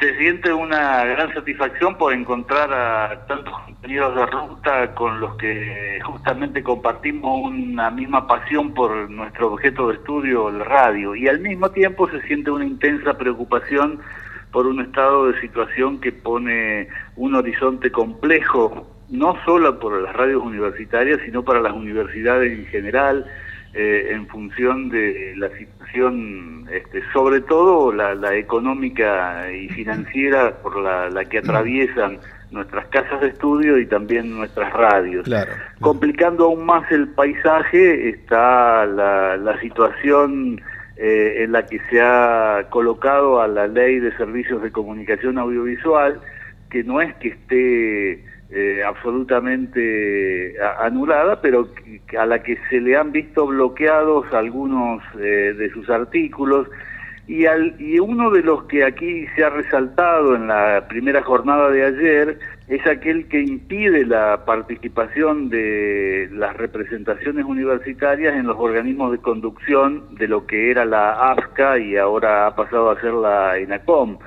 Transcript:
se siente una gran satisfacción por encontrar a tantos compañeros de ruta con los que justamente compartimos una misma pasión por nuestro objeto de estudio, el radio, y al mismo tiempo se siente una intensa preocupación por un estado de situación que pone un horizonte complejo, no solo por las radios universitarias, sino para las universidades en general, eh, en función de la situación, este, sobre todo la, económica y financiera por la, que atraviesan nuestras casas de estudio y también nuestras radios. Complicando aún más el paisaje está la, situación eh, en la que se ha colocado a la ley de servicios de comunicación audiovisual, que no es que esté eh, absolutamente anulada, pero a la que se le han visto bloqueados algunos eh, de sus artículos. Y, al, y uno de los que aquí se ha resaltado en la primera jornada de ayer es aquel que impide la participación de las representaciones universitarias en los organismos de conducción de lo que era la AFCA y ahora ha pasado a ser la ENACOM.